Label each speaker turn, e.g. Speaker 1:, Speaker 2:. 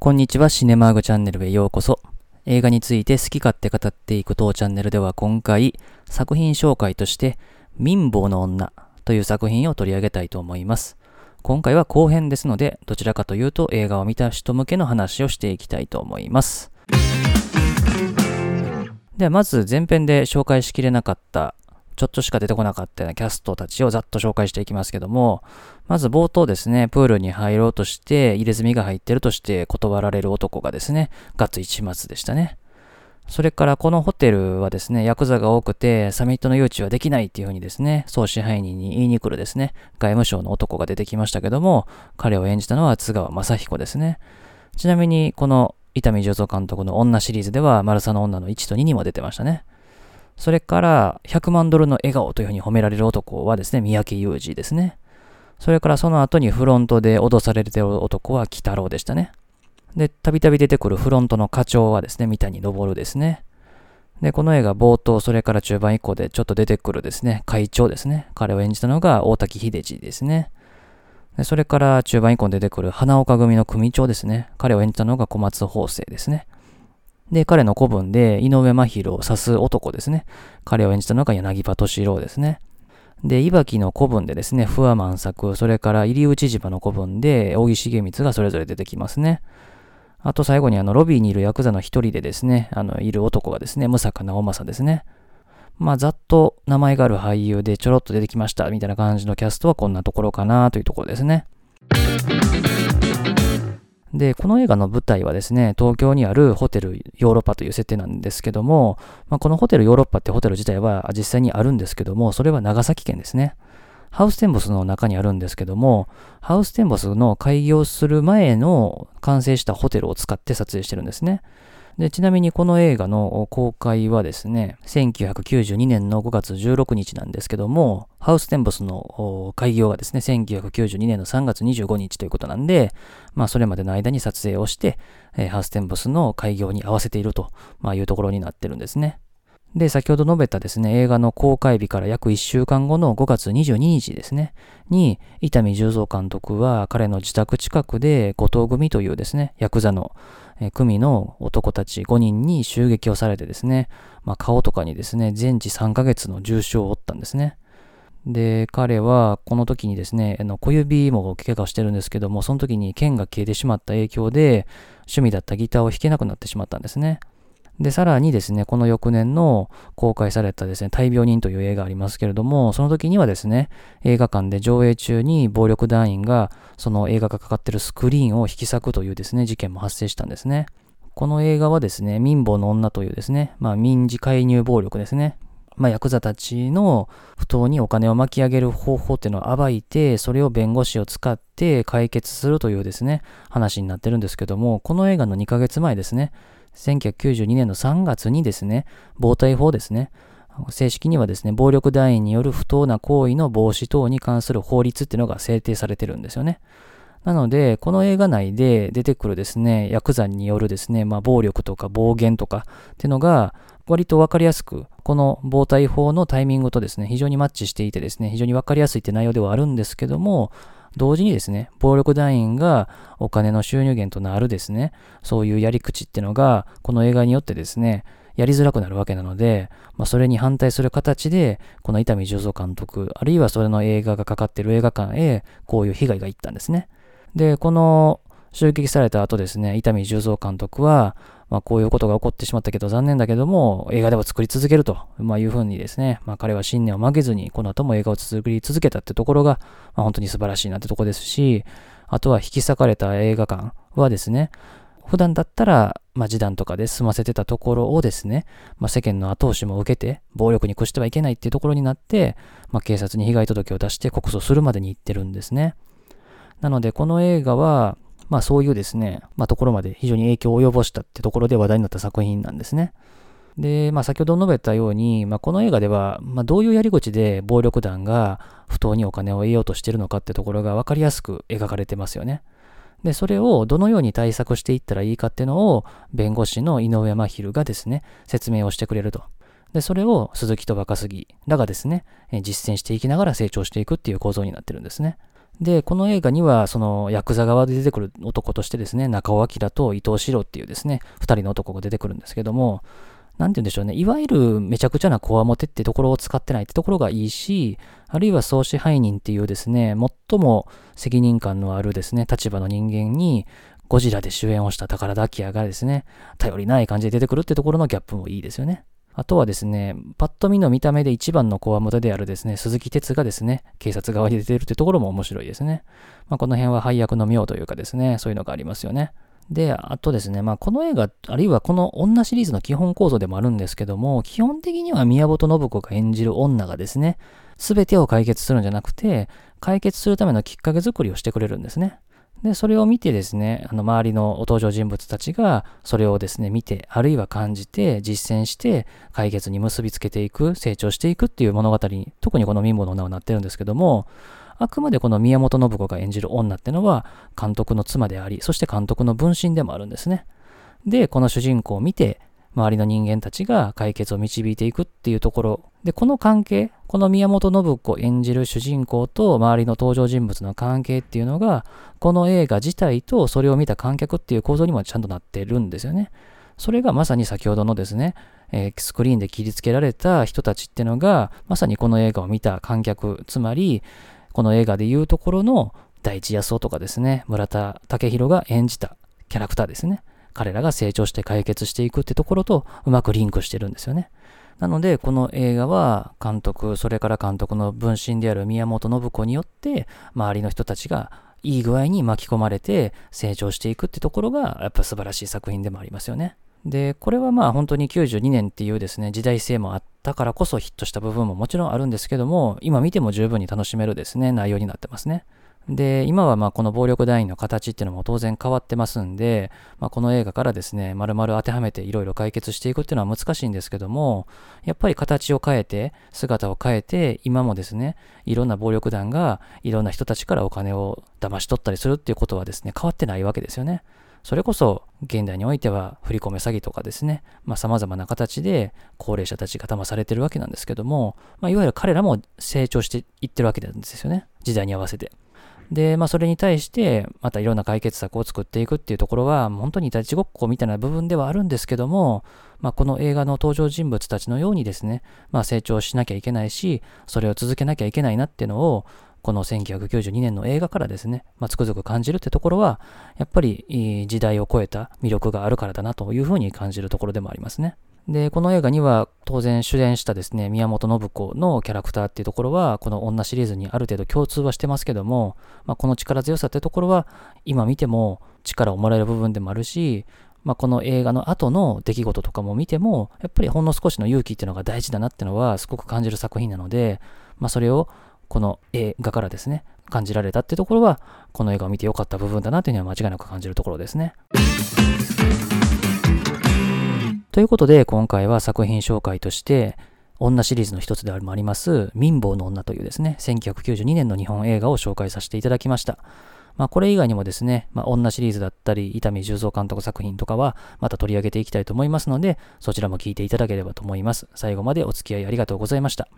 Speaker 1: こんにちは、シネマーグチャンネルへようこそ。映画について好き勝手語っていく当チャンネルでは今回、作品紹介として、民法の女という作品を取り上げたいと思います。今回は後編ですので、どちらかというと映画を見た人向けの話をしていきたいと思います。ではまず前編で紹介しきれなかったちょっとしか出てこなかったようなキャストたちをざっと紹介していきますけども、まず冒頭ですね、プールに入ろうとして、入れ墨が入ってるとして断られる男がですね、ガッツ一末でしたね。それからこのホテルはですね、ヤクザが多くて、サミットの誘致はできないっていうふうにですね、総支配人に言いに来るですね、外務省の男が出てきましたけども、彼を演じたのは津川雅彦ですね。ちなみに、この伊丹十三監督の女シリーズでは、マルサの女の1と2にも出てましたね。それから、100万ドルの笑顔というふうに褒められる男はですね、三宅裕二ですね。それからその後にフロントで脅されてる男は北郎でしたね。で、たびたび出てくるフロントの課長はですね、三谷昇ですね。で、この映画冒頭、それから中盤以降でちょっと出てくるですね、会長ですね。彼を演じたのが大滝秀治ですね。でそれから中盤以降に出てくる花岡組の組長ですね。彼を演じたのが小松法生ですね。で、彼の古文で井上真宏を指す男ですね。彼を演じたのが柳葉敏郎ですね。で、いばきの古文でですね、不破万作、それから入内島の古文で、大木重光がそれぞれ出てきますね。あと最後にあの、ロビーにいるヤクザの一人でですね、あの、いる男がですね、武坂直政ですね。まあ、ざっと名前がある俳優でちょろっと出てきました、みたいな感じのキャストはこんなところかなというところですね。で、この映画の舞台はですね、東京にあるホテルヨーロッパという設定なんですけども、まあ、このホテルヨーロッパってホテル自体は実際にあるんですけども、それは長崎県ですね。ハウステンボスの中にあるんですけども、ハウステンボスの開業する前の完成したホテルを使って撮影してるんですね。で、ちなみにこの映画の公開はですね、1992年の5月16日なんですけども、ハウステンボスの開業がですね、1992年の3月25日ということなんで、まあそれまでの間に撮影をして、ハウステンボスの開業に合わせていると、いうところになってるんですね。で、先ほど述べたですね、映画の公開日から約1週間後の5月22日ですね、に、伊丹十三監督は彼の自宅近くで後藤組というですね、ヤクザのえ組の男たち5人に襲撃をされてですね、まあ、顔とかにですね、全治3ヶ月の重傷を負ったんですね。で、彼はこの時にですね、あの小指も怪我をしてるんですけども、その時に剣が消えてしまった影響で、趣味だったギターを弾けなくなってしまったんですね。で、さらにですね、この翌年の公開されたですね、大病人という映画ありますけれども、その時にはですね、映画館で上映中に暴力団員が、その映画がかかっているスクリーンを引き裂くというですね、事件も発生したんですね。この映画はですね、民法の女というですね、まあ民事介入暴力ですね。まあ、ヤクザたちの不当にお金を巻き上げる方法っていうのを暴いて、それを弁護士を使って解決するというですね、話になってるんですけども、この映画の2ヶ月前ですね、1992年の3月にですね、防体法ですね、正式にはですね、暴力団員による不当な行為の防止等に関する法律っていうのが制定されてるんですよね。なので、この映画内で出てくるですね、ヤクザによるですね、まあ、暴力とか暴言とかっていうのが、割とわかりやすく、この防体法のタイミングとですね、非常にマッチしていてですね、非常にわかりやすいって内容ではあるんですけども、同時にですね、暴力団員がお金の収入源となるですね、そういうやり口っていうのが、この映画によってですね、やりづらくなるわけなので、まあ、それに反対する形で、この伊丹十三監督、あるいはそれの映画がかかっている映画館へ、こういう被害がいったんですね。で、この襲撃された後ですね、伊丹十三監督は、まあ、こういうことが起こってしまったけど残念だけども、映画では作り続けると、まあ、いうふうにですね、まあ、彼は信念を曲げずに、この後も映画を作り続けたってところが、まあ、本当に素晴らしいなってとこですし、あとは引き裂かれた映画館はですね、普段だったら、まあ、示談とかで済ませてたところをですね、まあ、世間の後押しも受けて、暴力に屈してはいけないっていうところになって、まあ、警察に被害届を出して告訴するまでに行ってるんですね。なので、この映画は、まあそういうですね、まあところまで非常に影響を及ぼしたってところで話題になった作品なんですね。で、まあ先ほど述べたように、まあこの映画では、まあどういうやり口で暴力団が不当にお金を得ようとしているのかってところがわかりやすく描かれてますよね。で、それをどのように対策していったらいいかっていうのを、弁護士の井上真昼がですね、説明をしてくれると。で、それを鈴木と若杉らがですね、実践していきながら成長していくっていう構造になってるんですね。で、この映画には、その、ヤクザ側で出てくる男としてですね、中尾明と伊藤四郎っていうですね、二人の男が出てくるんですけども、なんて言うんでしょうね、いわゆるめちゃくちゃなコアモテってところを使ってないってところがいいし、あるいは総支配人っていうですね、最も責任感のあるですね、立場の人間に、ゴジラで主演をした宝田明がですね、頼りない感じで出てくるってところのギャップもいいですよね。あとはですね、パッと見の見た目で一番のコアモテであるですね、鈴木哲がですね、警察側に出てるってところも面白いですね。まあ、この辺は配役の妙というかですね、そういうのがありますよね。で、あとですね、まあ、この映画、あるいはこの女シリーズの基本構造でもあるんですけども、基本的には宮本信子が演じる女がですね、すべてを解決するんじゃなくて、解決するためのきっかけ作りをしてくれるんですね。で、それを見てですね、あの、周りのお登場人物たちが、それをですね、見て、あるいは感じて、実践して、解決に結びつけていく、成長していくっていう物語に、特にこの民法の女はなってるんですけども、あくまでこの宮本信子が演じる女ってのは、監督の妻であり、そして監督の分身でもあるんですね。で、この主人公を見て、周りの人間たちが解決を導いていくっていうところ。で、この関係、この宮本信子演じる主人公と周りの登場人物の関係っていうのが、この映画自体とそれを見た観客っていう構造にもちゃんとなってるんですよね。それがまさに先ほどのですね、えー、スクリーンで切りつけられた人たちっていうのが、まさにこの映画を見た観客、つまり、この映画でいうところの第一安夫とかですね、村田武宏が演じたキャラクターですね。彼らが成長して解決していくってところとうまくリンクしてるんですよね。なので、この映画は監督、それから監督の分身である宮本信子によって、周りの人たちがいい具合に巻き込まれて成長していくってところが、やっぱ素晴らしい作品でもありますよね。で、これはまあ本当に92年っていうですね、時代性もあったからこそヒットした部分ももちろんあるんですけども、今見ても十分に楽しめるですね、内容になってますね。で、今はまあこの暴力団員の形っていうのも当然変わってますんで、まあ、この映画からですね、丸々当てはめていろいろ解決していくっていうのは難しいんですけども、やっぱり形を変えて、姿を変えて、今もですね、いろんな暴力団がいろんな人たちからお金を騙し取ったりするっていうことはですね、変わってないわけですよね。それこそ現代においては振り込め詐欺とかですね、まあ、様々な形で高齢者たちが騙されてるわけなんですけども、まあ、いわゆる彼らも成長していってるわけなんですよね。時代に合わせて。で、まあ、それに対して、またいろんな解決策を作っていくっていうところは、本当にいたちごっこみたいな部分ではあるんですけども、まあ、この映画の登場人物たちのようにですね、まあ、成長しなきゃいけないし、それを続けなきゃいけないなっていうのを、この1992年の映画からですね、まあ、つくづく感じるってところは、やっぱり時代を超えた魅力があるからだなというふうに感じるところでもありますね。で、この映画には当然主演したですね、宮本信子のキャラクターっていうところは、この女シリーズにある程度共通はしてますけども、まあ、この力強さってところは、今見ても力をもらえる部分でもあるし、まあ、この映画の後の出来事とかも見ても、やっぱりほんの少しの勇気っていうのが大事だなっていうのはすごく感じる作品なので、まあ、それをこの映画からですね、感じられたっていうところは、この映画を見てよかった部分だなというのは間違いなく感じるところですね。ということで、今回は作品紹介として、女シリーズの一つでもあります、民房の女というですね、1992年の日本映画を紹介させていただきました。まあ、これ以外にもですね、まあ、女シリーズだったり、伊丹十三監督作品とかは、また取り上げていきたいと思いますので、そちらも聞いていただければと思います。最後までお付き合いありがとうございました。